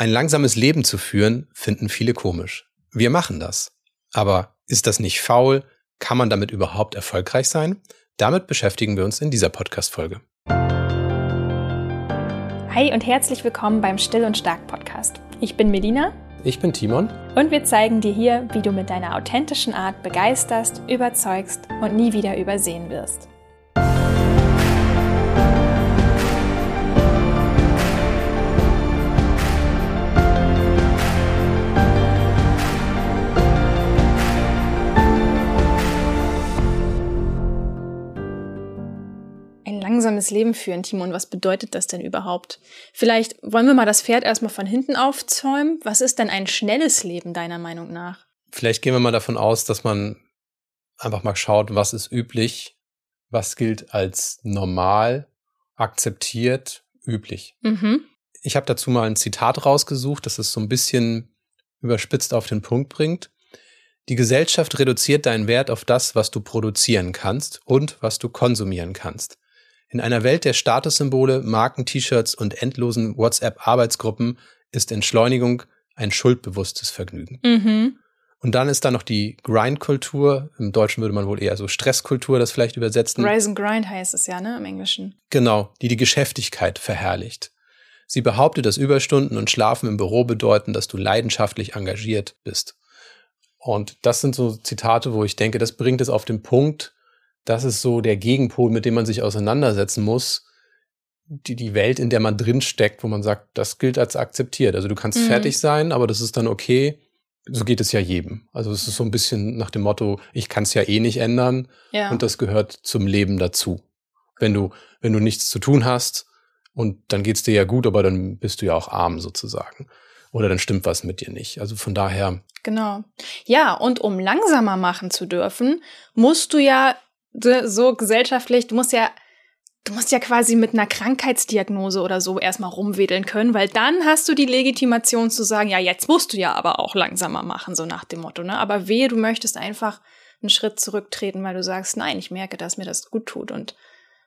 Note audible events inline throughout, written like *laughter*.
Ein langsames Leben zu führen, finden viele komisch. Wir machen das. Aber ist das nicht faul? Kann man damit überhaupt erfolgreich sein? Damit beschäftigen wir uns in dieser Podcast-Folge. Hi und herzlich willkommen beim Still und Stark Podcast. Ich bin Melina. Ich bin Timon. Und wir zeigen dir hier, wie du mit deiner authentischen Art begeisterst, überzeugst und nie wieder übersehen wirst. Langsames Leben führen, Timon. Was bedeutet das denn überhaupt? Vielleicht wollen wir mal das Pferd erstmal von hinten aufzäumen. Was ist denn ein schnelles Leben deiner Meinung nach? Vielleicht gehen wir mal davon aus, dass man einfach mal schaut, was ist üblich, was gilt als normal, akzeptiert, üblich. Mhm. Ich habe dazu mal ein Zitat rausgesucht, das es so ein bisschen überspitzt auf den Punkt bringt. Die Gesellschaft reduziert deinen Wert auf das, was du produzieren kannst und was du konsumieren kannst. In einer Welt der Statussymbole, Marken-T-Shirts und endlosen WhatsApp-Arbeitsgruppen ist Entschleunigung ein schuldbewusstes Vergnügen. Mhm. Und dann ist da noch die Grind-Kultur. Im Deutschen würde man wohl eher so Stresskultur das vielleicht übersetzen. Rise and Grind heißt es ja, ne, im Englischen. Genau, die die Geschäftigkeit verherrlicht. Sie behauptet, dass Überstunden und Schlafen im Büro bedeuten, dass du leidenschaftlich engagiert bist. Und das sind so Zitate, wo ich denke, das bringt es auf den Punkt, das ist so der Gegenpol, mit dem man sich auseinandersetzen muss. Die, die Welt, in der man drin steckt, wo man sagt, das gilt als akzeptiert. Also du kannst mhm. fertig sein, aber das ist dann okay. So geht es ja jedem. Also es ist so ein bisschen nach dem Motto, ich kann es ja eh nicht ändern ja. und das gehört zum Leben dazu. Wenn du, wenn du nichts zu tun hast und dann geht's dir ja gut, aber dann bist du ja auch arm sozusagen. Oder dann stimmt was mit dir nicht. Also von daher. Genau. Ja, und um langsamer machen zu dürfen, musst du ja so gesellschaftlich, du musst ja, du musst ja quasi mit einer Krankheitsdiagnose oder so erstmal rumwedeln können, weil dann hast du die Legitimation zu sagen, ja, jetzt musst du ja aber auch langsamer machen, so nach dem Motto, ne? Aber wehe, du möchtest einfach einen Schritt zurücktreten, weil du sagst, nein, ich merke, dass mir das gut tut und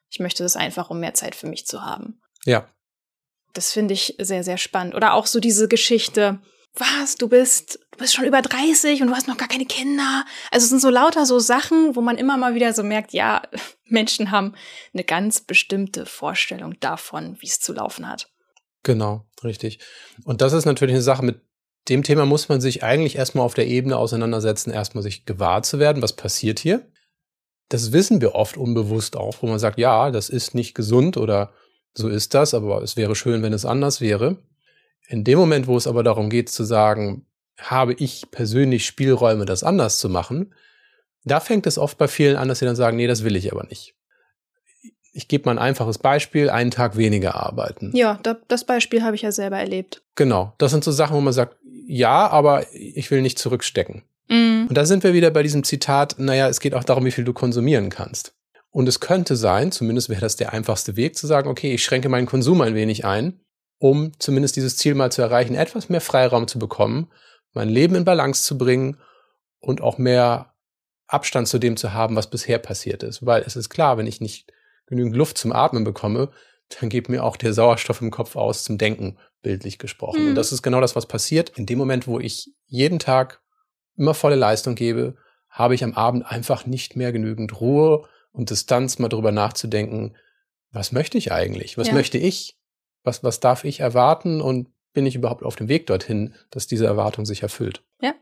ich möchte das einfach, um mehr Zeit für mich zu haben. Ja. Das finde ich sehr, sehr spannend. Oder auch so diese Geschichte, was, du bist, du bist schon über 30 und du hast noch gar keine Kinder. Also es sind so lauter so Sachen, wo man immer mal wieder so merkt, ja, *laughs* Menschen haben eine ganz bestimmte Vorstellung davon, wie es zu laufen hat. Genau, richtig. Und das ist natürlich eine Sache, mit dem Thema muss man sich eigentlich erstmal auf der Ebene auseinandersetzen, erstmal sich gewahr zu werden, was passiert hier. Das wissen wir oft unbewusst auch, wo man sagt, ja, das ist nicht gesund oder so ist das, aber es wäre schön, wenn es anders wäre. In dem Moment, wo es aber darum geht zu sagen, habe ich persönlich Spielräume, das anders zu machen, da fängt es oft bei vielen an, dass sie dann sagen, nee, das will ich aber nicht. Ich gebe mal ein einfaches Beispiel, einen Tag weniger arbeiten. Ja, das Beispiel habe ich ja selber erlebt. Genau, das sind so Sachen, wo man sagt, ja, aber ich will nicht zurückstecken. Mm. Und da sind wir wieder bei diesem Zitat, naja, es geht auch darum, wie viel du konsumieren kannst. Und es könnte sein, zumindest wäre das der einfachste Weg, zu sagen, okay, ich schränke meinen Konsum ein wenig ein um zumindest dieses Ziel mal zu erreichen, etwas mehr Freiraum zu bekommen, mein Leben in Balance zu bringen und auch mehr Abstand zu dem zu haben, was bisher passiert ist. Weil es ist klar, wenn ich nicht genügend Luft zum Atmen bekomme, dann geht mir auch der Sauerstoff im Kopf aus zum Denken, bildlich gesprochen. Mhm. Und das ist genau das, was passiert. In dem Moment, wo ich jeden Tag immer volle Leistung gebe, habe ich am Abend einfach nicht mehr genügend Ruhe und Distanz, mal darüber nachzudenken, was möchte ich eigentlich? Was ja. möchte ich? Was, was darf ich erwarten und bin ich überhaupt auf dem Weg dorthin, dass diese Erwartung sich erfüllt? Ja,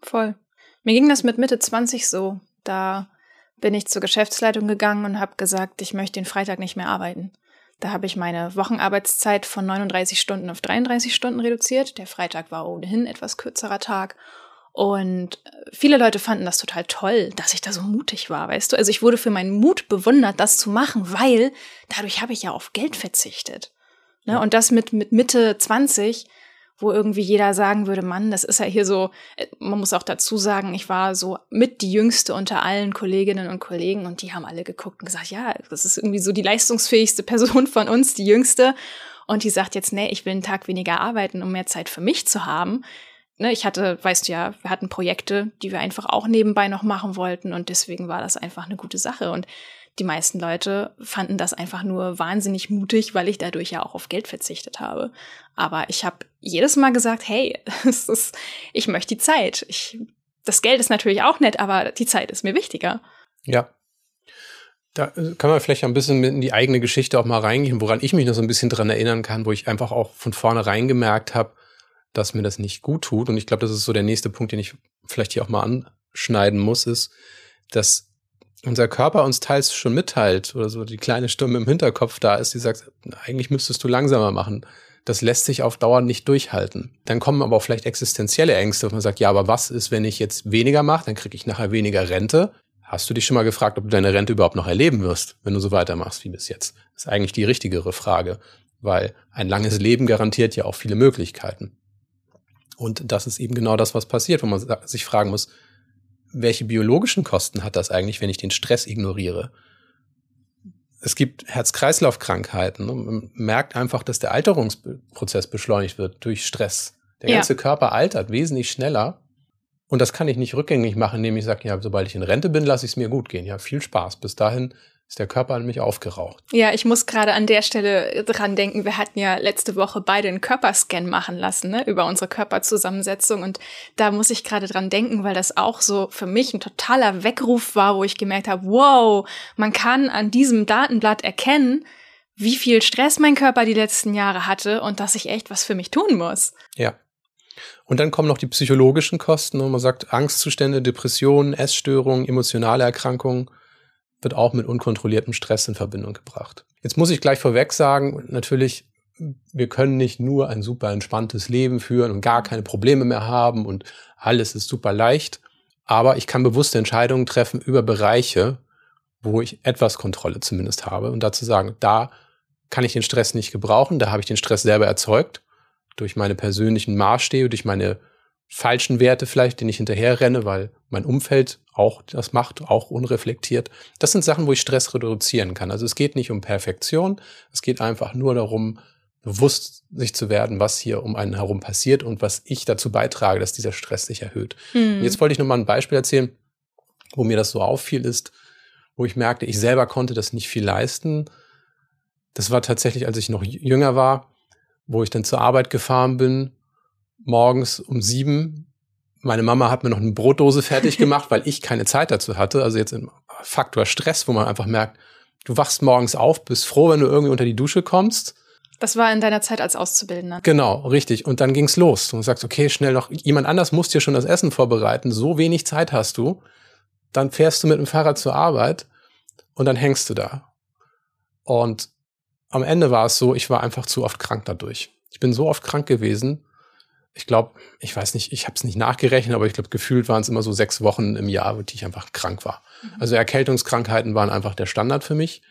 voll. Mir ging das mit Mitte 20 so. Da bin ich zur Geschäftsleitung gegangen und habe gesagt, ich möchte den Freitag nicht mehr arbeiten. Da habe ich meine Wochenarbeitszeit von 39 Stunden auf 33 Stunden reduziert. Der Freitag war ohnehin etwas kürzerer Tag. Und viele Leute fanden das total toll, dass ich da so mutig war, weißt du? Also ich wurde für meinen Mut bewundert, das zu machen, weil dadurch habe ich ja auf Geld verzichtet. Ne? Und das mit, mit Mitte 20, wo irgendwie jeder sagen würde, Mann, das ist ja hier so, äh, man muss auch dazu sagen, ich war so mit die jüngste unter allen Kolleginnen und Kollegen und die haben alle geguckt und gesagt, ja, das ist irgendwie so die leistungsfähigste *laughs* Person von uns, die jüngste. Und die sagt jetzt, nee, ich will einen Tag weniger arbeiten, um mehr Zeit für mich zu haben. Ne, ich hatte, weißt du ja, wir hatten Projekte, die wir einfach auch nebenbei noch machen wollten und deswegen war das einfach eine gute Sache. Und die meisten Leute fanden das einfach nur wahnsinnig mutig, weil ich dadurch ja auch auf Geld verzichtet habe. Aber ich habe jedes Mal gesagt, hey, *laughs* ist, ich möchte die Zeit. Ich, das Geld ist natürlich auch nett, aber die Zeit ist mir wichtiger. Ja. Da äh, kann man vielleicht ein bisschen in die eigene Geschichte auch mal reingehen, woran ich mich noch so ein bisschen dran erinnern kann, wo ich einfach auch von vornherein gemerkt habe, dass mir das nicht gut tut. Und ich glaube, das ist so der nächste Punkt, den ich vielleicht hier auch mal anschneiden muss, ist, dass unser Körper uns teils schon mitteilt oder so die kleine Stimme im Hinterkopf da ist, die sagt, eigentlich müsstest du langsamer machen. Das lässt sich auf Dauer nicht durchhalten. Dann kommen aber auch vielleicht existenzielle Ängste, wo man sagt, ja, aber was ist, wenn ich jetzt weniger mache, dann kriege ich nachher weniger Rente. Hast du dich schon mal gefragt, ob du deine Rente überhaupt noch erleben wirst, wenn du so weitermachst wie bis jetzt? Das ist eigentlich die richtigere Frage, weil ein langes Leben garantiert ja auch viele Möglichkeiten. Und das ist eben genau das, was passiert, wo man sich fragen muss, welche biologischen Kosten hat das eigentlich, wenn ich den Stress ignoriere? Es gibt Herz-Kreislauf-Krankheiten. Man merkt einfach, dass der Alterungsprozess beschleunigt wird durch Stress. Der ganze ja. Körper altert wesentlich schneller. Und das kann ich nicht rückgängig machen, indem ich sage, ja, sobald ich in Rente bin, lasse ich es mir gut gehen. Ja, viel Spaß. Bis dahin ist der Körper an mich aufgeraucht. Ja, ich muss gerade an der Stelle dran denken, wir hatten ja letzte Woche beide einen Körperscan machen lassen, ne, über unsere Körperzusammensetzung. Und da muss ich gerade dran denken, weil das auch so für mich ein totaler Weckruf war, wo ich gemerkt habe, wow, man kann an diesem Datenblatt erkennen, wie viel Stress mein Körper die letzten Jahre hatte und dass ich echt was für mich tun muss. Ja. Und dann kommen noch die psychologischen Kosten. Und man sagt Angstzustände, Depressionen, Essstörungen, emotionale Erkrankungen wird auch mit unkontrolliertem Stress in Verbindung gebracht. Jetzt muss ich gleich vorweg sagen, natürlich, wir können nicht nur ein super entspanntes Leben führen und gar keine Probleme mehr haben und alles ist super leicht. Aber ich kann bewusste Entscheidungen treffen über Bereiche, wo ich etwas Kontrolle zumindest habe und dazu sagen, da kann ich den Stress nicht gebrauchen, da habe ich den Stress selber erzeugt durch meine persönlichen Maßstäbe, durch meine falschen Werte vielleicht, denen ich hinterher renne, weil mein Umfeld auch das macht, auch unreflektiert. Das sind Sachen, wo ich Stress reduzieren kann. Also es geht nicht um Perfektion, es geht einfach nur darum, bewusst sich zu werden, was hier um einen herum passiert und was ich dazu beitrage, dass dieser Stress sich erhöht. Mhm. Jetzt wollte ich noch mal ein Beispiel erzählen, wo mir das so auffiel, ist, wo ich merkte, ich selber konnte das nicht viel leisten. Das war tatsächlich, als ich noch jünger war, wo ich dann zur Arbeit gefahren bin morgens um sieben. Meine Mama hat mir noch eine Brotdose fertig *laughs* gemacht, weil ich keine Zeit dazu hatte. Also jetzt im Faktor Stress, wo man einfach merkt, du wachst morgens auf, bist froh, wenn du irgendwie unter die Dusche kommst. Das war in deiner Zeit als Auszubildender. Genau, richtig. Und dann ging's los. Und du sagst, okay, schnell noch, jemand anders muss dir schon das Essen vorbereiten. So wenig Zeit hast du. Dann fährst du mit dem Fahrrad zur Arbeit und dann hängst du da. Und am Ende war es so, ich war einfach zu oft krank dadurch. Ich bin so oft krank gewesen, ich glaube, ich weiß nicht, ich habe es nicht nachgerechnet, aber ich glaube, gefühlt waren es immer so sechs Wochen im Jahr, die ich einfach krank war. Mhm. Also Erkältungskrankheiten waren einfach der Standard für mich.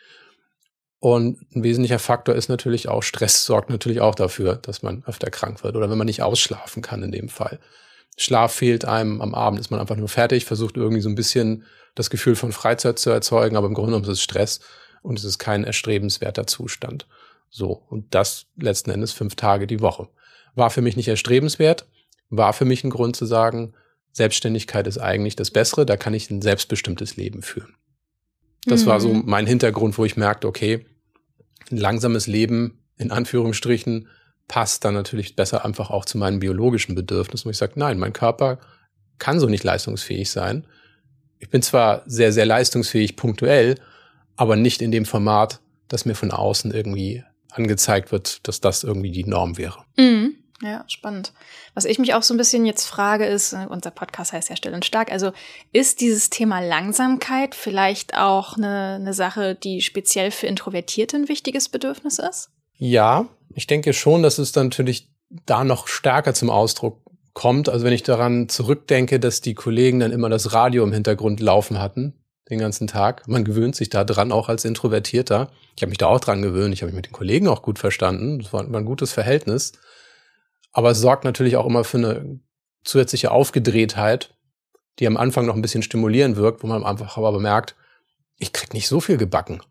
Und ein wesentlicher Faktor ist natürlich auch, Stress sorgt natürlich auch dafür, dass man öfter krank wird oder wenn man nicht ausschlafen kann in dem Fall. Schlaf fehlt einem, am Abend ist man einfach nur fertig, versucht irgendwie so ein bisschen das Gefühl von Freizeit zu erzeugen, aber im Grunde genommen ist es Stress und es ist kein erstrebenswerter Zustand. So, und das letzten Endes fünf Tage die Woche war für mich nicht erstrebenswert, war für mich ein Grund zu sagen, Selbstständigkeit ist eigentlich das Bessere, da kann ich ein selbstbestimmtes Leben führen. Das mhm. war so mhm. mein Hintergrund, wo ich merkte, okay, ein langsames Leben in Anführungsstrichen passt dann natürlich besser einfach auch zu meinen biologischen Bedürfnissen, wo ich sage, nein, mein Körper kann so nicht leistungsfähig sein. Ich bin zwar sehr, sehr leistungsfähig punktuell, aber nicht in dem Format, das mir von außen irgendwie angezeigt wird, dass das irgendwie die Norm wäre. Mhm. Ja, spannend. Was ich mich auch so ein bisschen jetzt frage, ist, äh, unser Podcast heißt ja still und stark, also ist dieses Thema Langsamkeit vielleicht auch eine, eine Sache, die speziell für Introvertierte ein wichtiges Bedürfnis ist? Ja, ich denke schon, dass es dann natürlich da noch stärker zum Ausdruck kommt. Also wenn ich daran zurückdenke, dass die Kollegen dann immer das Radio im Hintergrund laufen hatten, den ganzen Tag. Man gewöhnt sich da dran, auch als Introvertierter. Ich habe mich da auch dran gewöhnt. Ich habe mich mit den Kollegen auch gut verstanden. Es war, ein gutes Verhältnis. Aber es sorgt natürlich auch immer für eine zusätzliche Aufgedrehtheit, die am Anfang noch ein bisschen stimulieren wirkt, wo man einfach aber merkt, ich krieg nicht so viel gebacken.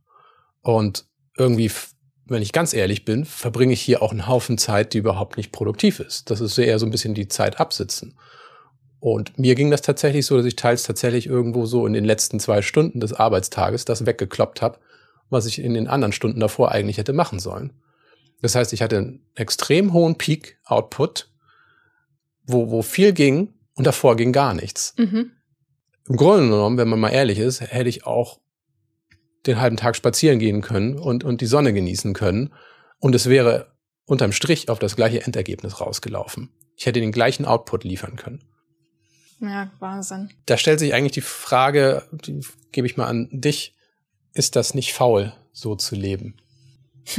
Und irgendwie, wenn ich ganz ehrlich bin, verbringe ich hier auch einen Haufen Zeit, die überhaupt nicht produktiv ist. Das ist eher so ein bisschen die Zeit absitzen. Und mir ging das tatsächlich so, dass ich teils tatsächlich irgendwo so in den letzten zwei Stunden des Arbeitstages das weggekloppt habe, was ich in den anderen Stunden davor eigentlich hätte machen sollen. Das heißt, ich hatte einen extrem hohen Peak-Output, wo, wo viel ging und davor ging gar nichts. Mhm. Im Grunde genommen, wenn man mal ehrlich ist, hätte ich auch den halben Tag spazieren gehen können und, und die Sonne genießen können. Und es wäre unterm Strich auf das gleiche Endergebnis rausgelaufen. Ich hätte den gleichen Output liefern können. Ja, Wahnsinn. Da stellt sich eigentlich die Frage, die gebe ich mal an dich, ist das nicht faul, so zu leben? *laughs*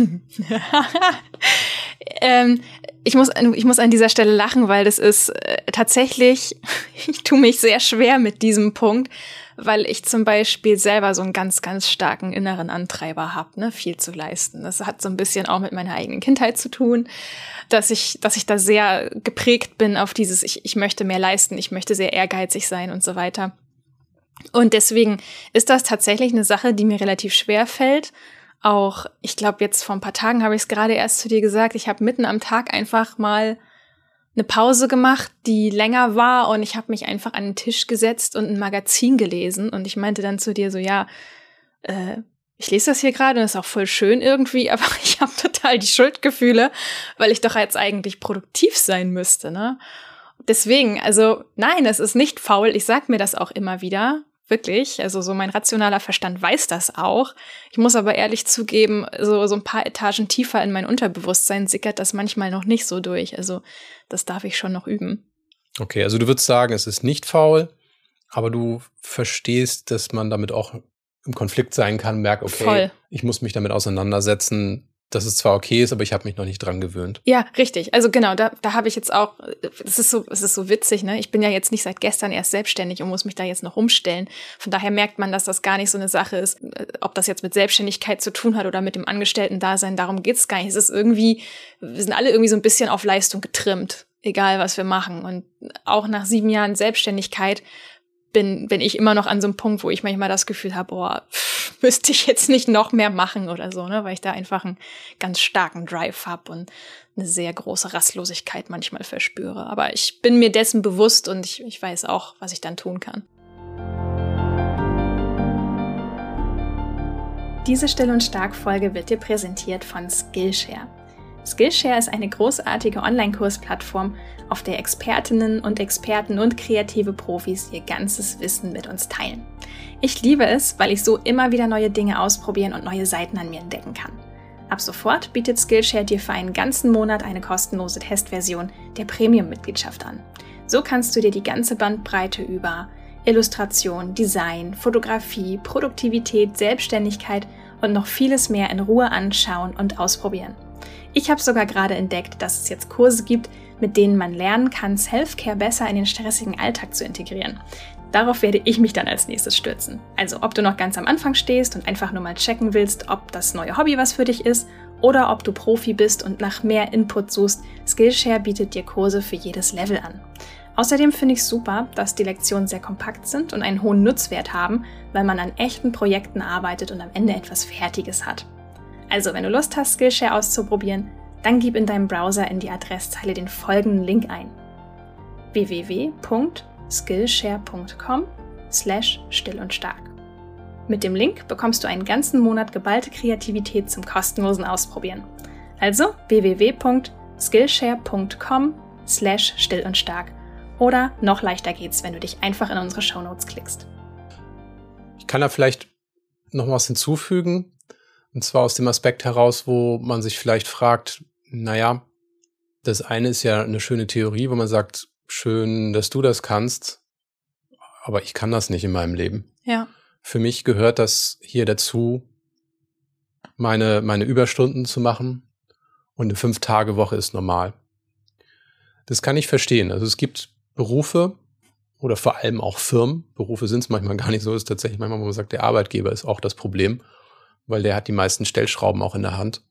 ähm, ich, muss, ich muss an dieser Stelle lachen, weil das ist äh, tatsächlich, *laughs* ich tue mich sehr schwer mit diesem Punkt, weil ich zum Beispiel selber so einen ganz, ganz starken inneren Antreiber habe, ne, viel zu leisten. Das hat so ein bisschen auch mit meiner eigenen Kindheit zu tun, dass ich, dass ich da sehr geprägt bin auf dieses, ich, ich möchte mehr leisten, ich möchte sehr ehrgeizig sein und so weiter. Und deswegen ist das tatsächlich eine Sache, die mir relativ schwer fällt. Auch, ich glaube, jetzt vor ein paar Tagen habe ich es gerade erst zu dir gesagt, ich habe mitten am Tag einfach mal eine Pause gemacht, die länger war und ich habe mich einfach an den Tisch gesetzt und ein Magazin gelesen und ich meinte dann zu dir so, ja, äh, ich lese das hier gerade und ist auch voll schön irgendwie, *laughs* aber ich habe total die Schuldgefühle, weil ich doch jetzt eigentlich produktiv sein müsste, ne? Deswegen, also nein, es ist nicht faul. Ich sag mir das auch immer wieder. Wirklich. Also so mein rationaler Verstand weiß das auch. Ich muss aber ehrlich zugeben, so, so ein paar Etagen tiefer in mein Unterbewusstsein sickert das manchmal noch nicht so durch. Also das darf ich schon noch üben. Okay, also du würdest sagen, es ist nicht faul, aber du verstehst, dass man damit auch im Konflikt sein kann, merkt, okay, Voll. ich muss mich damit auseinandersetzen, dass es zwar okay ist, aber ich habe mich noch nicht dran gewöhnt. Ja, richtig. Also genau, da, da habe ich jetzt auch, das ist so, es ist so witzig, ne? Ich bin ja jetzt nicht seit gestern erst selbstständig und muss mich da jetzt noch umstellen. Von daher merkt man, dass das gar nicht so eine Sache ist, ob das jetzt mit Selbstständigkeit zu tun hat oder mit dem Angestellten-Dasein, darum geht's gar nicht. Es ist irgendwie, wir sind alle irgendwie so ein bisschen auf Leistung getrimmt, egal was wir machen. Und auch nach sieben Jahren Selbstständigkeit bin, bin ich immer noch an so einem Punkt, wo ich manchmal das Gefühl habe, boah, müsste ich jetzt nicht noch mehr machen oder so, ne? Weil ich da einfach einen ganz starken Drive habe und eine sehr große Rastlosigkeit manchmal verspüre. Aber ich bin mir dessen bewusst und ich, ich weiß auch, was ich dann tun kann. Diese Still- und Stark-Folge wird dir präsentiert von Skillshare. Skillshare ist eine großartige Online-Kursplattform, auf der Expertinnen und Experten und kreative Profis ihr ganzes Wissen mit uns teilen. Ich liebe es, weil ich so immer wieder neue Dinge ausprobieren und neue Seiten an mir entdecken kann. Ab sofort bietet Skillshare dir für einen ganzen Monat eine kostenlose Testversion der Premium-Mitgliedschaft an. So kannst du dir die ganze Bandbreite über Illustration, Design, Fotografie, Produktivität, Selbstständigkeit und noch vieles mehr in Ruhe anschauen und ausprobieren. Ich habe sogar gerade entdeckt, dass es jetzt Kurse gibt, mit denen man lernen kann, Self-Care besser in den stressigen Alltag zu integrieren. Darauf werde ich mich dann als nächstes stürzen. Also ob du noch ganz am Anfang stehst und einfach nur mal checken willst, ob das neue Hobby was für dich ist, oder ob du Profi bist und nach mehr Input suchst, Skillshare bietet dir Kurse für jedes Level an. Außerdem finde ich super, dass die Lektionen sehr kompakt sind und einen hohen Nutzwert haben, weil man an echten Projekten arbeitet und am Ende etwas Fertiges hat. Also, wenn du Lust hast, Skillshare auszuprobieren, dann gib in deinem Browser in die Adresszeile den folgenden Link ein: www.skillshare.com slash still und stark. Mit dem Link bekommst du einen ganzen Monat geballte Kreativität zum kostenlosen Ausprobieren. Also www.skillshare.com slash still und stark. Oder noch leichter geht's, wenn du dich einfach in unsere Shownotes klickst. Ich kann da vielleicht noch was hinzufügen. Und zwar aus dem Aspekt heraus, wo man sich vielleicht fragt, naja, das eine ist ja eine schöne Theorie, wo man sagt, schön, dass du das kannst, aber ich kann das nicht in meinem Leben. Ja. Für mich gehört das hier dazu, meine, meine Überstunden zu machen und eine Fünf-Tage-Woche ist normal. Das kann ich verstehen. Also es gibt Berufe oder vor allem auch Firmen. Berufe sind es manchmal gar nicht so, ist tatsächlich manchmal, wo man sagt, der Arbeitgeber ist auch das Problem weil der hat die meisten Stellschrauben auch in der Hand,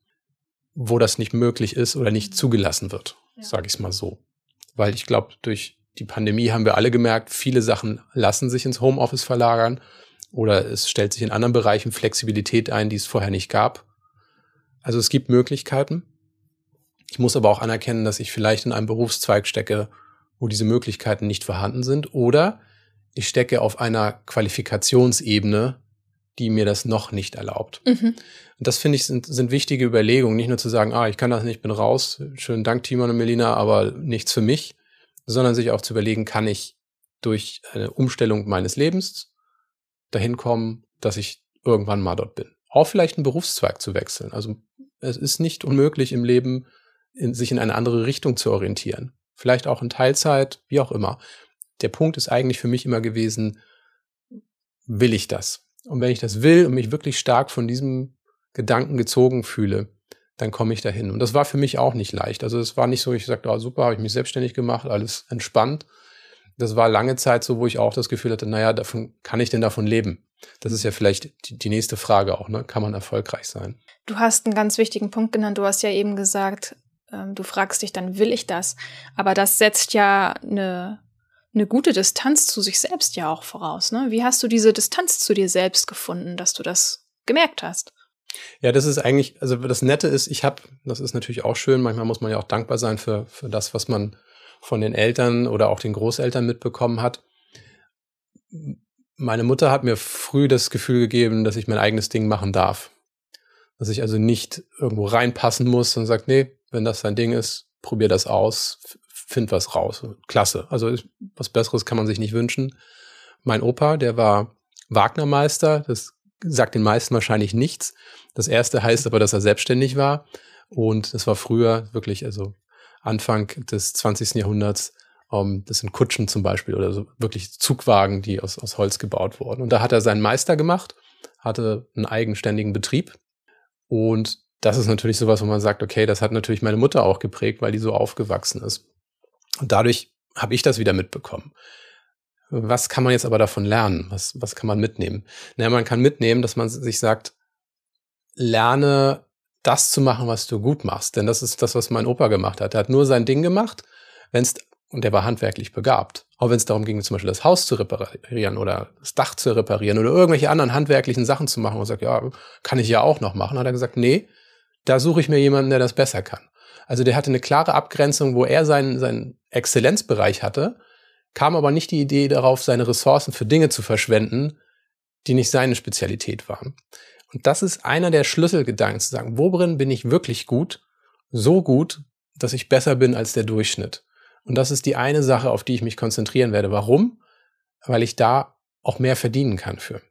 wo das nicht möglich ist oder nicht zugelassen wird, ja. sage ich es mal so. Weil ich glaube, durch die Pandemie haben wir alle gemerkt, viele Sachen lassen sich ins Homeoffice verlagern oder es stellt sich in anderen Bereichen Flexibilität ein, die es vorher nicht gab. Also es gibt Möglichkeiten. Ich muss aber auch anerkennen, dass ich vielleicht in einem Berufszweig stecke, wo diese Möglichkeiten nicht vorhanden sind, oder ich stecke auf einer Qualifikationsebene, die mir das noch nicht erlaubt. Mhm. Und das finde ich sind, sind wichtige Überlegungen, nicht nur zu sagen, ah, ich kann das nicht, bin raus, schönen Dank Timon und Melina, aber nichts für mich, sondern sich auch zu überlegen, kann ich durch eine Umstellung meines Lebens dahin kommen, dass ich irgendwann mal dort bin. Auch vielleicht einen Berufszweig zu wechseln. Also es ist nicht unmöglich im Leben, in, sich in eine andere Richtung zu orientieren. Vielleicht auch in Teilzeit, wie auch immer. Der Punkt ist eigentlich für mich immer gewesen, will ich das? Und wenn ich das will und mich wirklich stark von diesem Gedanken gezogen fühle, dann komme ich dahin. Und das war für mich auch nicht leicht. Also es war nicht so, ich sagte, oh, super, habe ich mich selbstständig gemacht, alles entspannt. Das war lange Zeit so, wo ich auch das Gefühl hatte, naja, davon kann ich denn davon leben? Das ist ja vielleicht die, die nächste Frage auch, ne? Kann man erfolgreich sein? Du hast einen ganz wichtigen Punkt genannt. Du hast ja eben gesagt, ähm, du fragst dich dann, will ich das? Aber das setzt ja eine, eine gute Distanz zu sich selbst ja auch voraus. Ne? Wie hast du diese Distanz zu dir selbst gefunden, dass du das gemerkt hast? Ja, das ist eigentlich, also das Nette ist, ich habe, das ist natürlich auch schön, manchmal muss man ja auch dankbar sein für, für das, was man von den Eltern oder auch den Großeltern mitbekommen hat. Meine Mutter hat mir früh das Gefühl gegeben, dass ich mein eigenes Ding machen darf. Dass ich also nicht irgendwo reinpassen muss und sagt, nee, wenn das dein Ding ist, probier das aus, find was raus. Klasse. Also was Besseres kann man sich nicht wünschen. Mein Opa, der war Wagnermeister, das sagt den meisten wahrscheinlich nichts. Das erste heißt aber, dass er selbstständig war. Und das war früher wirklich, also Anfang des 20. Jahrhunderts, um, das sind Kutschen zum Beispiel oder so wirklich Zugwagen, die aus, aus Holz gebaut wurden. Und da hat er seinen Meister gemacht, hatte einen eigenständigen Betrieb. Und das ist natürlich sowas, wo man sagt, okay, das hat natürlich meine Mutter auch geprägt, weil die so aufgewachsen ist. Und dadurch habe ich das wieder mitbekommen. Was kann man jetzt aber davon lernen? Was, was kann man mitnehmen? Naja, man kann mitnehmen, dass man sich sagt, lerne das zu machen, was du gut machst. Denn das ist das, was mein Opa gemacht hat. Er hat nur sein Ding gemacht, wenn es, und er war handwerklich begabt. Auch wenn es darum ging, zum Beispiel das Haus zu reparieren oder das Dach zu reparieren oder irgendwelche anderen handwerklichen Sachen zu machen und sagt, ja, kann ich ja auch noch machen, hat er gesagt, nee, da suche ich mir jemanden, der das besser kann. Also der hatte eine klare Abgrenzung, wo er seinen, seinen Exzellenzbereich hatte, kam aber nicht die Idee darauf, seine Ressourcen für Dinge zu verschwenden, die nicht seine Spezialität waren. Und das ist einer der Schlüsselgedanken, zu sagen, worin bin ich wirklich gut, so gut, dass ich besser bin als der Durchschnitt. Und das ist die eine Sache, auf die ich mich konzentrieren werde. Warum? Weil ich da auch mehr verdienen kann für.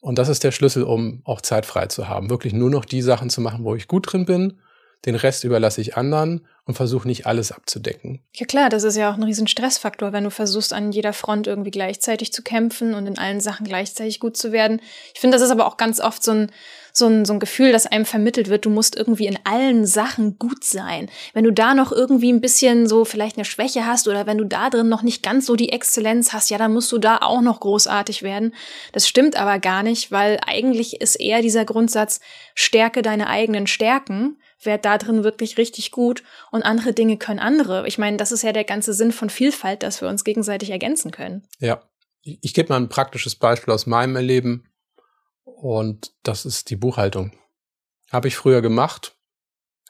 Und das ist der Schlüssel, um auch Zeit frei zu haben. Wirklich nur noch die Sachen zu machen, wo ich gut drin bin. Den Rest überlasse ich anderen und versuche nicht alles abzudecken. Ja klar, das ist ja auch ein riesen Stressfaktor, wenn du versuchst, an jeder Front irgendwie gleichzeitig zu kämpfen und in allen Sachen gleichzeitig gut zu werden. Ich finde, das ist aber auch ganz oft so ein, so ein, so ein Gefühl, das einem vermittelt wird, du musst irgendwie in allen Sachen gut sein. Wenn du da noch irgendwie ein bisschen so vielleicht eine Schwäche hast oder wenn du da drin noch nicht ganz so die Exzellenz hast, ja, dann musst du da auch noch großartig werden. Das stimmt aber gar nicht, weil eigentlich ist eher dieser Grundsatz, stärke deine eigenen Stärken, werd da drin wirklich richtig gut und andere Dinge können andere. Ich meine, das ist ja der ganze Sinn von Vielfalt, dass wir uns gegenseitig ergänzen können. Ja. Ich gebe mal ein praktisches Beispiel aus meinem Erleben. Und das ist die Buchhaltung. Habe ich früher gemacht.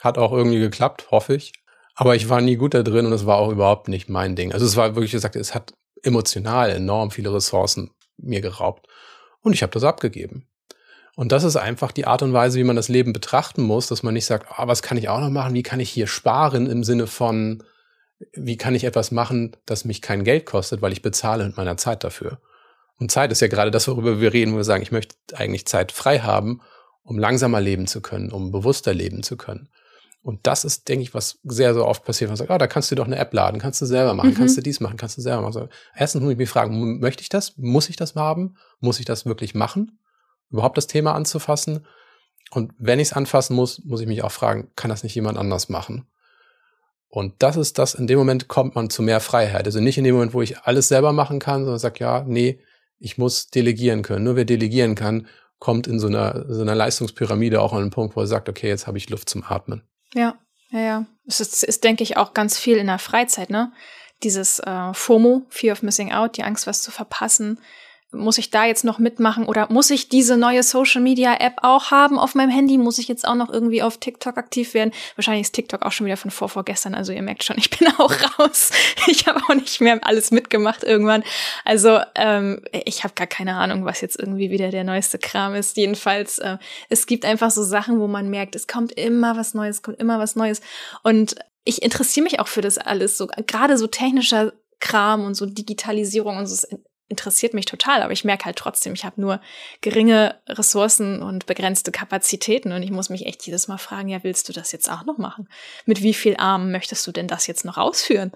Hat auch irgendwie geklappt, hoffe ich. Aber ich war nie gut da drin und es war auch überhaupt nicht mein Ding. Also es war wirklich gesagt, es hat emotional enorm viele Ressourcen mir geraubt. Und ich habe das abgegeben. Und das ist einfach die Art und Weise, wie man das Leben betrachten muss, dass man nicht sagt, ah, was kann ich auch noch machen? Wie kann ich hier sparen im Sinne von, wie kann ich etwas machen, das mich kein Geld kostet, weil ich bezahle mit meiner Zeit dafür. Und Zeit ist ja gerade das, worüber wir reden, wo wir sagen, ich möchte eigentlich Zeit frei haben, um langsamer leben zu können, um bewusster leben zu können. Und das ist, denke ich, was sehr, sehr oft passiert. Man sagt, ah, da kannst du doch eine App laden, kannst du selber machen, mhm. kannst du dies machen, kannst du selber machen. Also, erstens muss ich mich fragen, möchte ich das? Muss ich das haben? Muss ich das wirklich machen? Überhaupt das Thema anzufassen? Und wenn ich es anfassen muss, muss ich mich auch fragen, kann das nicht jemand anders machen? Und das ist das, in dem Moment kommt man zu mehr Freiheit. Also nicht in dem Moment, wo ich alles selber machen kann, sondern sage, ja, nee, ich muss delegieren können. Nur wer delegieren kann, kommt in so einer, so einer Leistungspyramide auch an einen Punkt, wo er sagt, okay, jetzt habe ich Luft zum Atmen. Ja, ja, ja. Es ist, ist, denke ich, auch ganz viel in der Freizeit, ne? Dieses äh, FOMO, Fear of Missing Out, die Angst, was zu verpassen, muss ich da jetzt noch mitmachen oder muss ich diese neue Social Media App auch haben auf meinem Handy? Muss ich jetzt auch noch irgendwie auf TikTok aktiv werden? Wahrscheinlich ist TikTok auch schon wieder von vor vorgestern, also ihr merkt schon, ich bin auch raus. *laughs* Ich habe auch nicht mehr alles mitgemacht irgendwann. Also ähm, ich habe gar keine Ahnung, was jetzt irgendwie wieder der neueste Kram ist. Jedenfalls, äh, es gibt einfach so Sachen, wo man merkt, es kommt immer was Neues, kommt immer was Neues. Und ich interessiere mich auch für das alles, so gerade so technischer Kram und so Digitalisierung und so, interessiert mich total, aber ich merke halt trotzdem, ich habe nur geringe Ressourcen und begrenzte Kapazitäten und ich muss mich echt jedes Mal fragen, ja, willst du das jetzt auch noch machen? Mit wie viel Armen möchtest du denn das jetzt noch ausführen?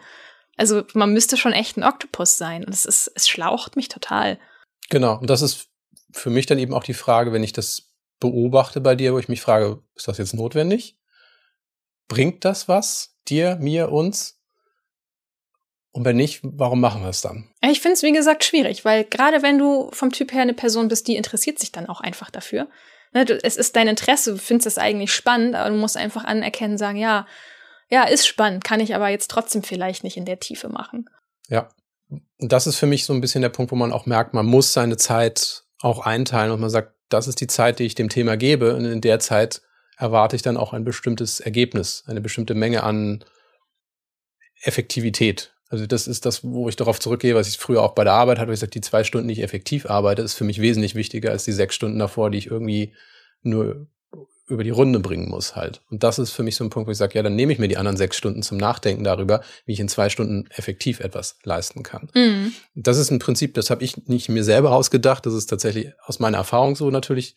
Also man müsste schon echt ein Oktopus sein und es ist, es schlaucht mich total. Genau, und das ist für mich dann eben auch die Frage, wenn ich das beobachte bei dir, wo ich mich frage, ist das jetzt notwendig? Bringt das was dir, mir, uns? Und wenn nicht, warum machen wir es dann? Ich finde es, wie gesagt, schwierig, weil gerade wenn du vom Typ her eine Person bist, die interessiert sich dann auch einfach dafür. Ne, es ist dein Interesse, du findest es eigentlich spannend, aber du musst einfach anerkennen, sagen, ja, ja, ist spannend, kann ich aber jetzt trotzdem vielleicht nicht in der Tiefe machen. Ja. Und das ist für mich so ein bisschen der Punkt, wo man auch merkt, man muss seine Zeit auch einteilen und man sagt, das ist die Zeit, die ich dem Thema gebe und in der Zeit erwarte ich dann auch ein bestimmtes Ergebnis, eine bestimmte Menge an Effektivität. Also das ist das, wo ich darauf zurückgehe, was ich früher auch bei der Arbeit hatte, wo ich sage, die zwei Stunden, die ich effektiv arbeite, ist für mich wesentlich wichtiger als die sechs Stunden davor, die ich irgendwie nur über die Runde bringen muss halt. Und das ist für mich so ein Punkt, wo ich sage, ja, dann nehme ich mir die anderen sechs Stunden zum Nachdenken darüber, wie ich in zwei Stunden effektiv etwas leisten kann. Mhm. Das ist ein Prinzip, das habe ich nicht mir selber ausgedacht, das ist tatsächlich aus meiner Erfahrung so natürlich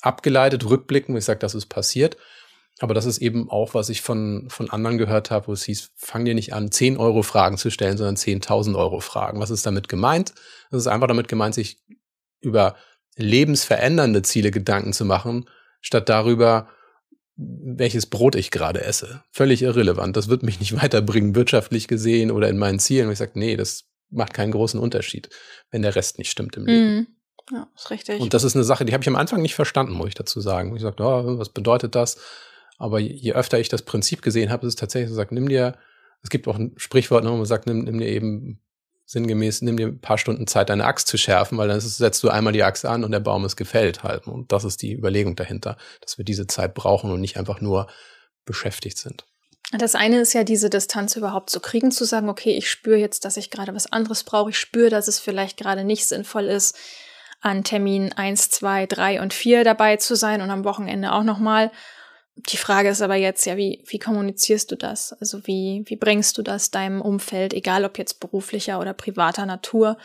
abgeleitet, rückblicken, wo ich sage, das ist passiert. Aber das ist eben auch, was ich von, von anderen gehört habe, wo es hieß, fang dir nicht an, 10 Euro Fragen zu stellen, sondern 10.000 Euro Fragen. Was ist damit gemeint? Das ist einfach damit gemeint, sich über lebensverändernde Ziele Gedanken zu machen, statt darüber, welches Brot ich gerade esse. Völlig irrelevant. Das wird mich nicht *laughs* weiterbringen, wirtschaftlich gesehen oder in meinen Zielen. Und ich sage, nee, das macht keinen großen Unterschied, wenn der Rest nicht stimmt im Leben. Mhm. Ja, ist richtig. Und das ist eine Sache, die habe ich am Anfang nicht verstanden, muss ich dazu sagen. Ich sagte, oh, was bedeutet das? Aber je öfter ich das Prinzip gesehen habe, ist es tatsächlich so, sagt, nimm dir, es gibt auch ein Sprichwort, ne, wo man sagt, nimm, nimm dir eben sinngemäß, nimm dir ein paar Stunden Zeit, deine Axt zu schärfen, weil dann setzt du einmal die Axt an und der Baum ist gefällt halt. Und das ist die Überlegung dahinter, dass wir diese Zeit brauchen und nicht einfach nur beschäftigt sind. Das eine ist ja diese Distanz überhaupt zu kriegen, zu sagen, okay, ich spüre jetzt, dass ich gerade was anderes brauche, ich spüre, dass es vielleicht gerade nicht sinnvoll ist, an Termin eins, zwei, drei und vier dabei zu sein und am Wochenende auch nochmal. Die Frage ist aber jetzt ja, wie, wie kommunizierst du das? Also wie, wie bringst du das deinem Umfeld, egal ob jetzt beruflicher oder privater Natur,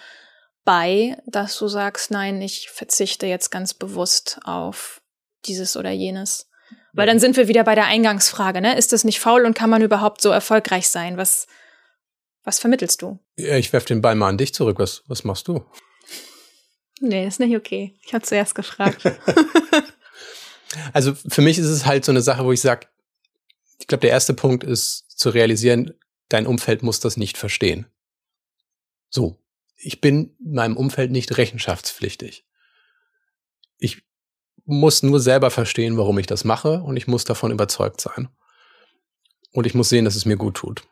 bei, dass du sagst, nein, ich verzichte jetzt ganz bewusst auf dieses oder jenes? Weil dann sind wir wieder bei der Eingangsfrage, ne? Ist das nicht faul und kann man überhaupt so erfolgreich sein? Was, was vermittelst du? Ja, ich werfe den Ball mal an dich zurück. Was, was machst du? Nee, ist nicht okay. Ich habe zuerst gefragt. *laughs* Also für mich ist es halt so eine Sache, wo ich sage, ich glaube, der erste Punkt ist zu realisieren, dein Umfeld muss das nicht verstehen. So, ich bin meinem Umfeld nicht rechenschaftspflichtig. Ich muss nur selber verstehen, warum ich das mache und ich muss davon überzeugt sein. Und ich muss sehen, dass es mir gut tut.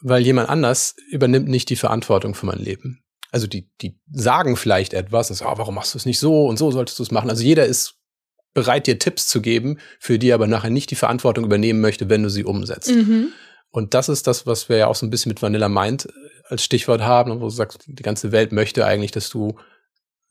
Weil jemand anders übernimmt nicht die Verantwortung für mein Leben. Also die, die sagen vielleicht etwas, das, oh, warum machst du es nicht so und so solltest du es machen. Also jeder ist bereit, dir Tipps zu geben, für die er aber nachher nicht die Verantwortung übernehmen möchte, wenn du sie umsetzt. Mhm. Und das ist das, was wir ja auch so ein bisschen mit Vanilla Mind äh, als Stichwort haben, wo du sagst, die ganze Welt möchte eigentlich, dass du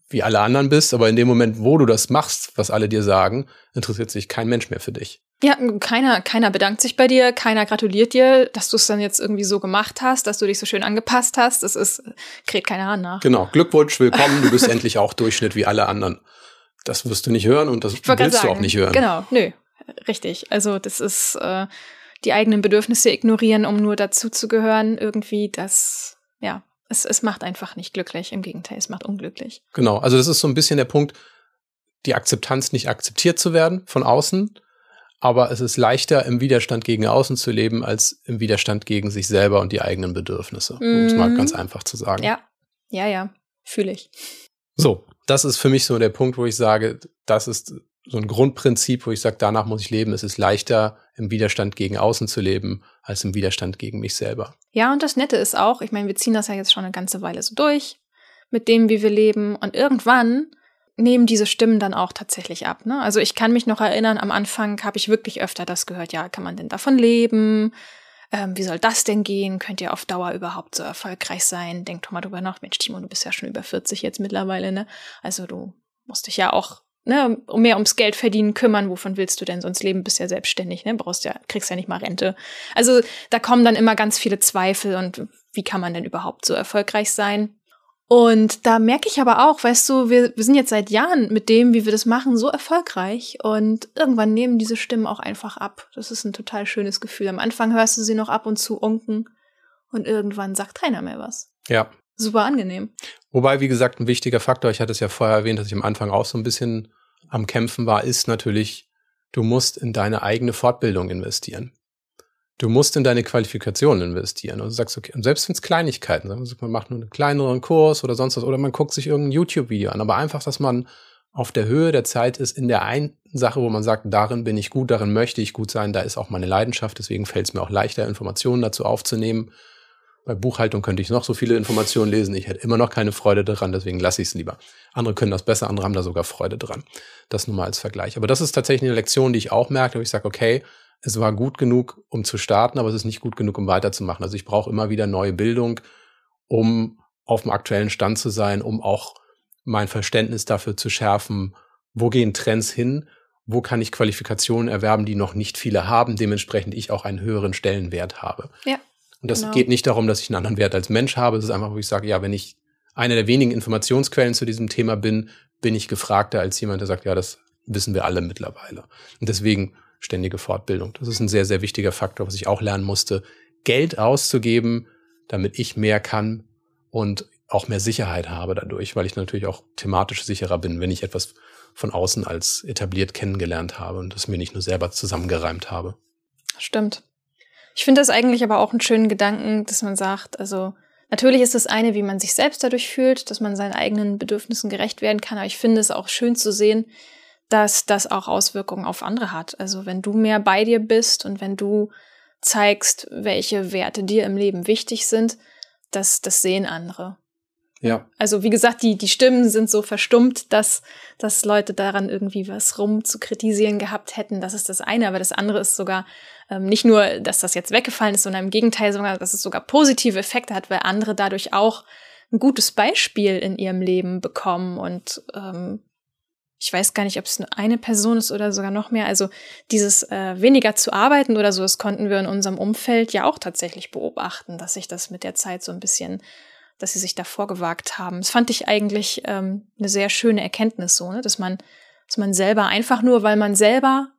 wie alle anderen bist, aber in dem Moment, wo du das machst, was alle dir sagen, interessiert sich kein Mensch mehr für dich. Ja, keiner, keiner bedankt sich bei dir, keiner gratuliert dir, dass du es dann jetzt irgendwie so gemacht hast, dass du dich so schön angepasst hast. Das ist, kräht keiner Hahn nach. Genau, Glückwunsch, willkommen, du bist *laughs* endlich auch Durchschnitt wie alle anderen das wirst du nicht hören und das willst sagen, du auch nicht hören. Genau, nö, richtig. Also das ist äh, die eigenen Bedürfnisse ignorieren, um nur dazu zu gehören, irgendwie, das, ja, es, es macht einfach nicht glücklich. Im Gegenteil, es macht unglücklich. Genau, also das ist so ein bisschen der Punkt, die Akzeptanz nicht akzeptiert zu werden von außen, aber es ist leichter, im Widerstand gegen außen zu leben, als im Widerstand gegen sich selber und die eigenen Bedürfnisse, um es mal mhm. ganz einfach zu sagen. Ja, ja, ja, fühle ich. So, das ist für mich so der Punkt, wo ich sage, das ist so ein Grundprinzip, wo ich sage, danach muss ich leben. Es ist leichter, im Widerstand gegen außen zu leben, als im Widerstand gegen mich selber. Ja, und das Nette ist auch, ich meine, wir ziehen das ja jetzt schon eine ganze Weile so durch. mit dem, wie wir leben. Und irgendwann nehmen diese Stimmen dann auch tatsächlich ab. Ne? Also ich kann mich noch erinnern, am Anfang habe ich wirklich öfter das gehört, ja, kann man denn davon leben? Ähm, wie soll das denn gehen? Könnt ihr auf Dauer überhaupt so erfolgreich sein? Denk doch mal drüber nach. Mensch, Timo, du bist ja schon über 40 jetzt mittlerweile, ne? Also du musst dich ja auch ne, mehr ums Geld verdienen kümmern. Wovon willst du denn sonst leben? Bist ja selbstständig, ne? Brauchst ja, kriegst ja nicht mal Rente. Also da kommen dann immer ganz viele Zweifel und wie kann man denn überhaupt so erfolgreich sein? Und da merke ich aber auch, weißt du, wir, wir sind jetzt seit Jahren mit dem, wie wir das machen, so erfolgreich. Und irgendwann nehmen diese Stimmen auch einfach ab. Das ist ein total schönes Gefühl. Am Anfang hörst du sie noch ab und zu unken und irgendwann sagt keiner mehr was. Ja. Super angenehm. Wobei, wie gesagt, ein wichtiger Faktor, ich hatte es ja vorher erwähnt, dass ich am Anfang auch so ein bisschen am Kämpfen war, ist natürlich, du musst in deine eigene Fortbildung investieren du musst in deine Qualifikation investieren. Und du sagst, okay, und selbst wenn es Kleinigkeiten sind, man macht nur einen kleineren Kurs oder sonst was, oder man guckt sich irgendein YouTube-Video an, aber einfach, dass man auf der Höhe der Zeit ist in der einen Sache, wo man sagt, darin bin ich gut, darin möchte ich gut sein, da ist auch meine Leidenschaft, deswegen fällt es mir auch leichter, Informationen dazu aufzunehmen. Bei Buchhaltung könnte ich noch so viele Informationen lesen, ich hätte immer noch keine Freude daran, deswegen lasse ich es lieber. Andere können das besser, andere haben da sogar Freude dran. Das nur mal als Vergleich. Aber das ist tatsächlich eine Lektion, die ich auch merke, wo ich sage, okay, es war gut genug, um zu starten, aber es ist nicht gut genug, um weiterzumachen. Also ich brauche immer wieder neue Bildung, um auf dem aktuellen Stand zu sein, um auch mein Verständnis dafür zu schärfen, wo gehen Trends hin, wo kann ich Qualifikationen erwerben, die noch nicht viele haben, dementsprechend ich auch einen höheren Stellenwert habe. Ja. Und das genau. geht nicht darum, dass ich einen anderen Wert als Mensch habe. Es ist einfach, wo ich sage, ja, wenn ich eine der wenigen Informationsquellen zu diesem Thema bin, bin ich gefragter als jemand, der sagt, ja, das wissen wir alle mittlerweile. Und deswegen ständige Fortbildung. Das ist ein sehr, sehr wichtiger Faktor, was ich auch lernen musste, Geld auszugeben, damit ich mehr kann und auch mehr Sicherheit habe dadurch, weil ich natürlich auch thematisch sicherer bin, wenn ich etwas von außen als etabliert kennengelernt habe und das mir nicht nur selber zusammengereimt habe. Stimmt. Ich finde das eigentlich aber auch einen schönen Gedanken, dass man sagt, also natürlich ist das eine, wie man sich selbst dadurch fühlt, dass man seinen eigenen Bedürfnissen gerecht werden kann, aber ich finde es auch schön zu sehen, dass das auch Auswirkungen auf andere hat. Also wenn du mehr bei dir bist und wenn du zeigst, welche Werte dir im Leben wichtig sind, das, das sehen andere. Ja. Also wie gesagt, die, die Stimmen sind so verstummt, dass, dass Leute daran irgendwie was rum zu kritisieren gehabt hätten. Das ist das eine, aber das andere ist sogar ähm, nicht nur, dass das jetzt weggefallen ist, sondern im Gegenteil sogar, dass es sogar positive Effekte hat, weil andere dadurch auch ein gutes Beispiel in ihrem Leben bekommen und ähm, ich weiß gar nicht, ob es nur eine Person ist oder sogar noch mehr. Also dieses äh, weniger zu arbeiten oder so, das konnten wir in unserem Umfeld ja auch tatsächlich beobachten, dass sich das mit der Zeit so ein bisschen, dass sie sich davor gewagt haben. Das fand ich eigentlich ähm, eine sehr schöne Erkenntnis so, ne? dass man, dass man selber einfach nur, weil man selber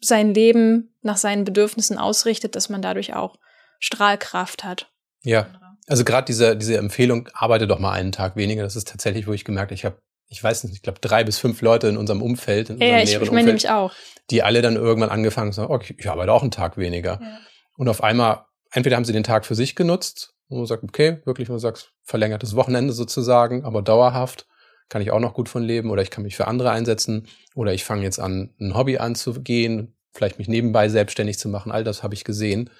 sein Leben nach seinen Bedürfnissen ausrichtet, dass man dadurch auch Strahlkraft hat. Ja. Also gerade diese, diese Empfehlung, arbeite doch mal einen Tag weniger, das ist tatsächlich, wo ich gemerkt, ich habe ich weiß nicht, ich glaube drei bis fünf Leute in unserem Umfeld, in unserem ja, ich, ich meine nämlich auch. die alle dann irgendwann angefangen haben, okay, ich arbeite auch einen Tag weniger. Ja. Und auf einmal, entweder haben sie den Tag für sich genutzt, wo man sagt, okay, wirklich, du sagst, verlängertes Wochenende sozusagen, aber dauerhaft, kann ich auch noch gut von leben, oder ich kann mich für andere einsetzen, oder ich fange jetzt an, ein Hobby anzugehen, vielleicht mich nebenbei selbstständig zu machen, all das habe ich gesehen.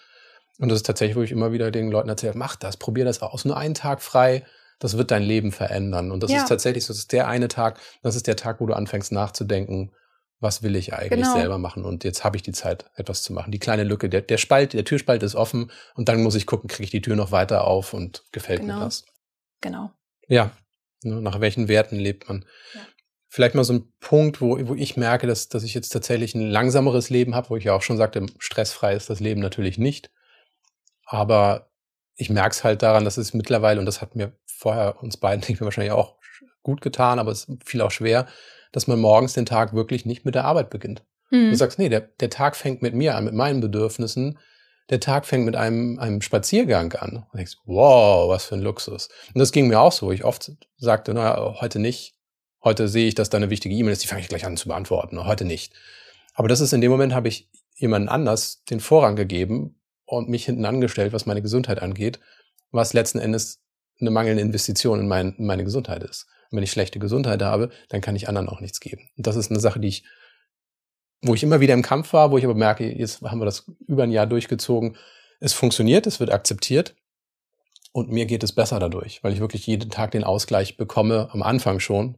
Und das ist tatsächlich, wo ich immer wieder den Leuten erzähle, mach das, probier das aus, nur einen Tag frei, das wird dein Leben verändern. Und das ja. ist tatsächlich so, das ist der eine Tag, das ist der Tag, wo du anfängst nachzudenken, was will ich eigentlich genau. selber machen? Und jetzt habe ich die Zeit, etwas zu machen. Die kleine Lücke, der, der Spalt, der Türspalt ist offen und dann muss ich gucken, kriege ich die Tür noch weiter auf und gefällt genau. mir das. Genau. Ja, ne, nach welchen Werten lebt man? Ja. Vielleicht mal so ein Punkt, wo, wo ich merke, dass, dass ich jetzt tatsächlich ein langsameres Leben habe, wo ich ja auch schon sagte, stressfrei ist das Leben natürlich nicht. Aber ich merke es halt daran, dass es mittlerweile, und das hat mir vorher uns beiden, *laughs* denke ich mir, wahrscheinlich auch gut getan, aber es fiel auch schwer, dass man morgens den Tag wirklich nicht mit der Arbeit beginnt. Mhm. Du sagst, nee, der, der Tag fängt mit mir an, mit meinen Bedürfnissen. Der Tag fängt mit einem, einem Spaziergang an. Und denkst, wow, was für ein Luxus. Und das ging mir auch so. Ich oft sagte, naja, heute nicht. Heute sehe ich, dass da eine wichtige E-Mail ist, die fange ich gleich an zu beantworten. Heute nicht. Aber das ist in dem Moment, habe ich jemanden anders den Vorrang gegeben und mich hinten angestellt, was meine Gesundheit angeht, was letzten Endes eine mangelnde Investition in, mein, in meine Gesundheit ist. Und wenn ich schlechte Gesundheit habe, dann kann ich anderen auch nichts geben. Und das ist eine Sache, die ich, wo ich immer wieder im Kampf war, wo ich aber merke, jetzt haben wir das über ein Jahr durchgezogen. Es funktioniert, es wird akzeptiert. Und mir geht es besser dadurch, weil ich wirklich jeden Tag den Ausgleich bekomme, am Anfang schon,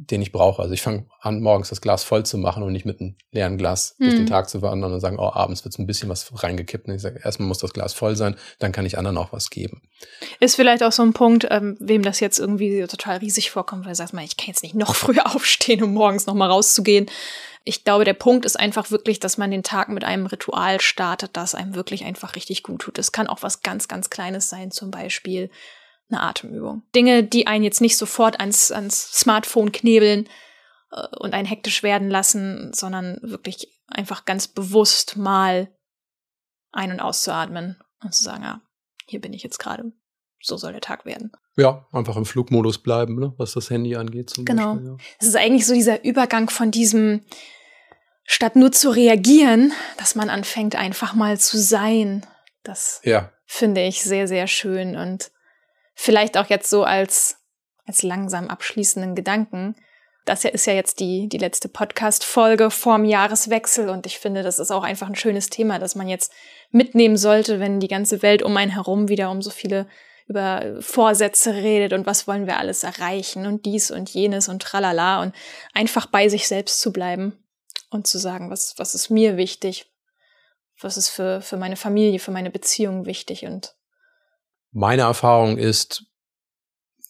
den ich brauche. Also ich fange an, morgens das Glas voll zu machen und nicht mit einem leeren Glas mhm. durch den mhm. Tag zu wandern und sagen, oh, abends wird ein bisschen was reingekippt. Und ich sage, erstmal muss das Glas voll sein, dann kann ich anderen auch was geben. Ist vielleicht auch so ein Punkt, ähm, wem das jetzt irgendwie total riesig vorkommt, weil du sagst, man, ich kann jetzt nicht noch *laughs* früher aufstehen, um morgens nochmal rauszugehen. Ich glaube, der Punkt ist einfach wirklich, dass man den Tag mit einem Ritual startet, das einem wirklich einfach richtig gut tut. Es kann auch was ganz, ganz Kleines sein, zum Beispiel eine Atemübung. Dinge, die einen jetzt nicht sofort ans, ans Smartphone knebeln äh, und einen hektisch werden lassen, sondern wirklich einfach ganz bewusst mal ein- und auszuatmen und zu sagen, ja, hier bin ich jetzt gerade. So soll der Tag werden. Ja, einfach im Flugmodus bleiben, ne, was das Handy angeht. Genau. Es ja. ist eigentlich so dieser Übergang von diesem, statt nur zu reagieren, dass man anfängt einfach mal zu sein. Das ja. finde ich sehr, sehr schön und vielleicht auch jetzt so als, als langsam abschließenden Gedanken. Das ist ja jetzt die, die letzte Podcast-Folge vorm Jahreswechsel und ich finde, das ist auch einfach ein schönes Thema, das man jetzt mitnehmen sollte, wenn die ganze Welt um einen herum wieder um so viele über Vorsätze redet und was wollen wir alles erreichen und dies und jenes und tralala und einfach bei sich selbst zu bleiben und zu sagen, was, was ist mir wichtig, was ist für, für meine Familie, für meine Beziehung wichtig und meine Erfahrung ist,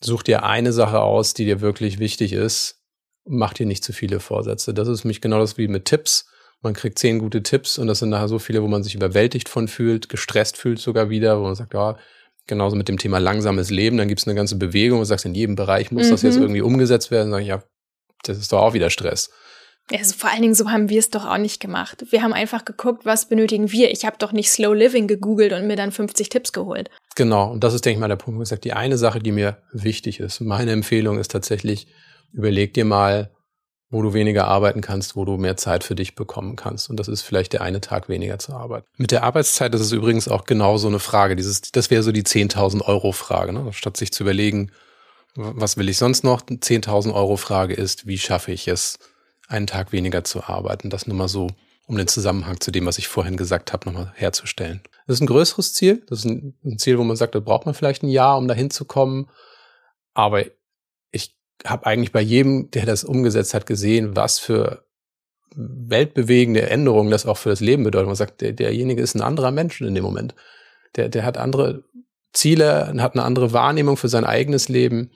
such dir eine Sache aus, die dir wirklich wichtig ist. Mach dir nicht zu viele Vorsätze. Das ist mich genau das wie mit Tipps. Man kriegt zehn gute Tipps und das sind nachher so viele, wo man sich überwältigt von fühlt, gestresst fühlt sogar wieder, wo man sagt, ja, genauso mit dem Thema langsames Leben, dann gibt es eine ganze Bewegung und sagst, in jedem Bereich muss mhm. das jetzt mhm. irgendwie umgesetzt werden. Dann sag ich, ja, das ist doch auch wieder Stress. Also vor allen Dingen so haben wir es doch auch nicht gemacht. Wir haben einfach geguckt, was benötigen wir. Ich habe doch nicht Slow Living gegoogelt und mir dann 50 Tipps geholt. Genau, und das ist, denke ich mal, der Punkt, wo ich sage, die eine Sache, die mir wichtig ist. Meine Empfehlung ist tatsächlich, überleg dir mal, wo du weniger arbeiten kannst, wo du mehr Zeit für dich bekommen kannst. Und das ist vielleicht der eine Tag weniger zu arbeiten. Mit der Arbeitszeit ist übrigens auch genau so eine Frage. Dieses, das wäre so die 10.000 Euro Frage. Ne? Statt sich zu überlegen, was will ich sonst noch? 10.000 Euro Frage ist, wie schaffe ich es, einen Tag weniger zu arbeiten. Das nur mal so, um den Zusammenhang zu dem, was ich vorhin gesagt habe, nochmal herzustellen. Das ist ein größeres Ziel. Das ist ein, Ziel, wo man sagt, da braucht man vielleicht ein Jahr, um dahin zu kommen. Aber ich habe eigentlich bei jedem, der das umgesetzt hat, gesehen, was für weltbewegende Änderungen das auch für das Leben bedeutet. Man sagt, der, derjenige ist ein anderer Mensch in dem Moment. Der, der hat andere Ziele, hat eine andere Wahrnehmung für sein eigenes Leben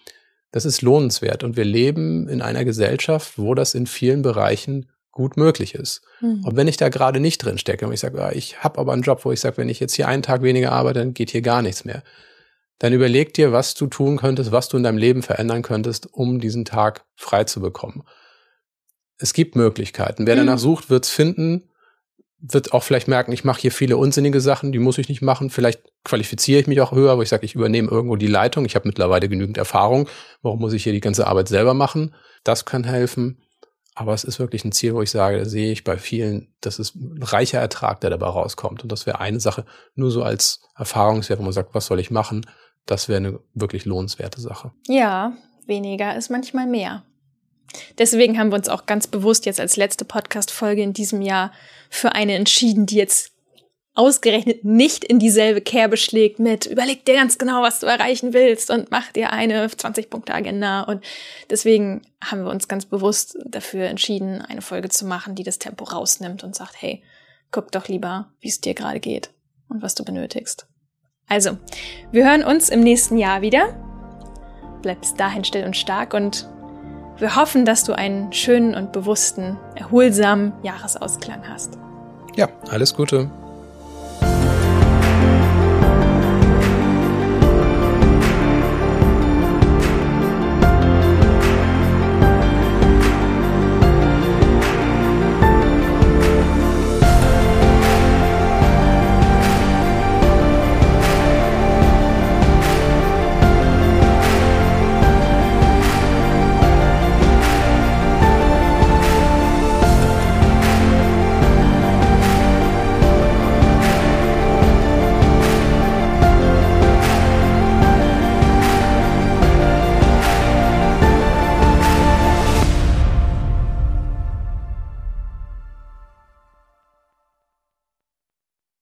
das ist lohnenswert. Und wir leben in einer Gesellschaft, wo das in vielen Bereichen gut möglich ist. Mhm. Und wenn ich da gerade nicht drin stecke und ich sage, ah, ich habe aber einen Job, wo ich sage, wenn ich jetzt hier einen Tag weniger arbeite, dann geht hier gar nichts mehr. Dann überleg dir, was du tun könntest, was du in deinem Leben verändern könntest, um diesen Tag frei zu bekommen. Es gibt Möglichkeiten. Wer mhm. danach sucht, wird's finden wird auch vielleicht merken, ich mache hier viele unsinnige Sachen, die muss ich nicht machen. Vielleicht qualifiziere ich mich auch höher, wo ich sage, ich übernehme irgendwo die Leitung. Ich habe mittlerweile genügend Erfahrung. Warum muss ich hier die ganze Arbeit selber machen? Das kann helfen. Aber es ist wirklich ein Ziel, wo ich sage, da sehe ich bei vielen, das ist ein reicher Ertrag, der dabei rauskommt. Und das wäre eine Sache, nur so als Erfahrungswert, wo man sagt, was soll ich machen? Das wäre eine wirklich lohnenswerte Sache. Ja, weniger ist manchmal mehr. Deswegen haben wir uns auch ganz bewusst jetzt als letzte Podcast-Folge in diesem Jahr für eine entschieden, die jetzt ausgerechnet nicht in dieselbe Kerbe schlägt mit überleg dir ganz genau, was du erreichen willst und mach dir eine 20-Punkte-Agenda. Und deswegen haben wir uns ganz bewusst dafür entschieden, eine Folge zu machen, die das Tempo rausnimmt und sagt, hey, guck doch lieber, wie es dir gerade geht und was du benötigst. Also, wir hören uns im nächsten Jahr wieder. Bleib bis dahin still und stark und wir hoffen, dass du einen schönen und bewussten, erholsamen Jahresausklang hast. Ja, alles Gute.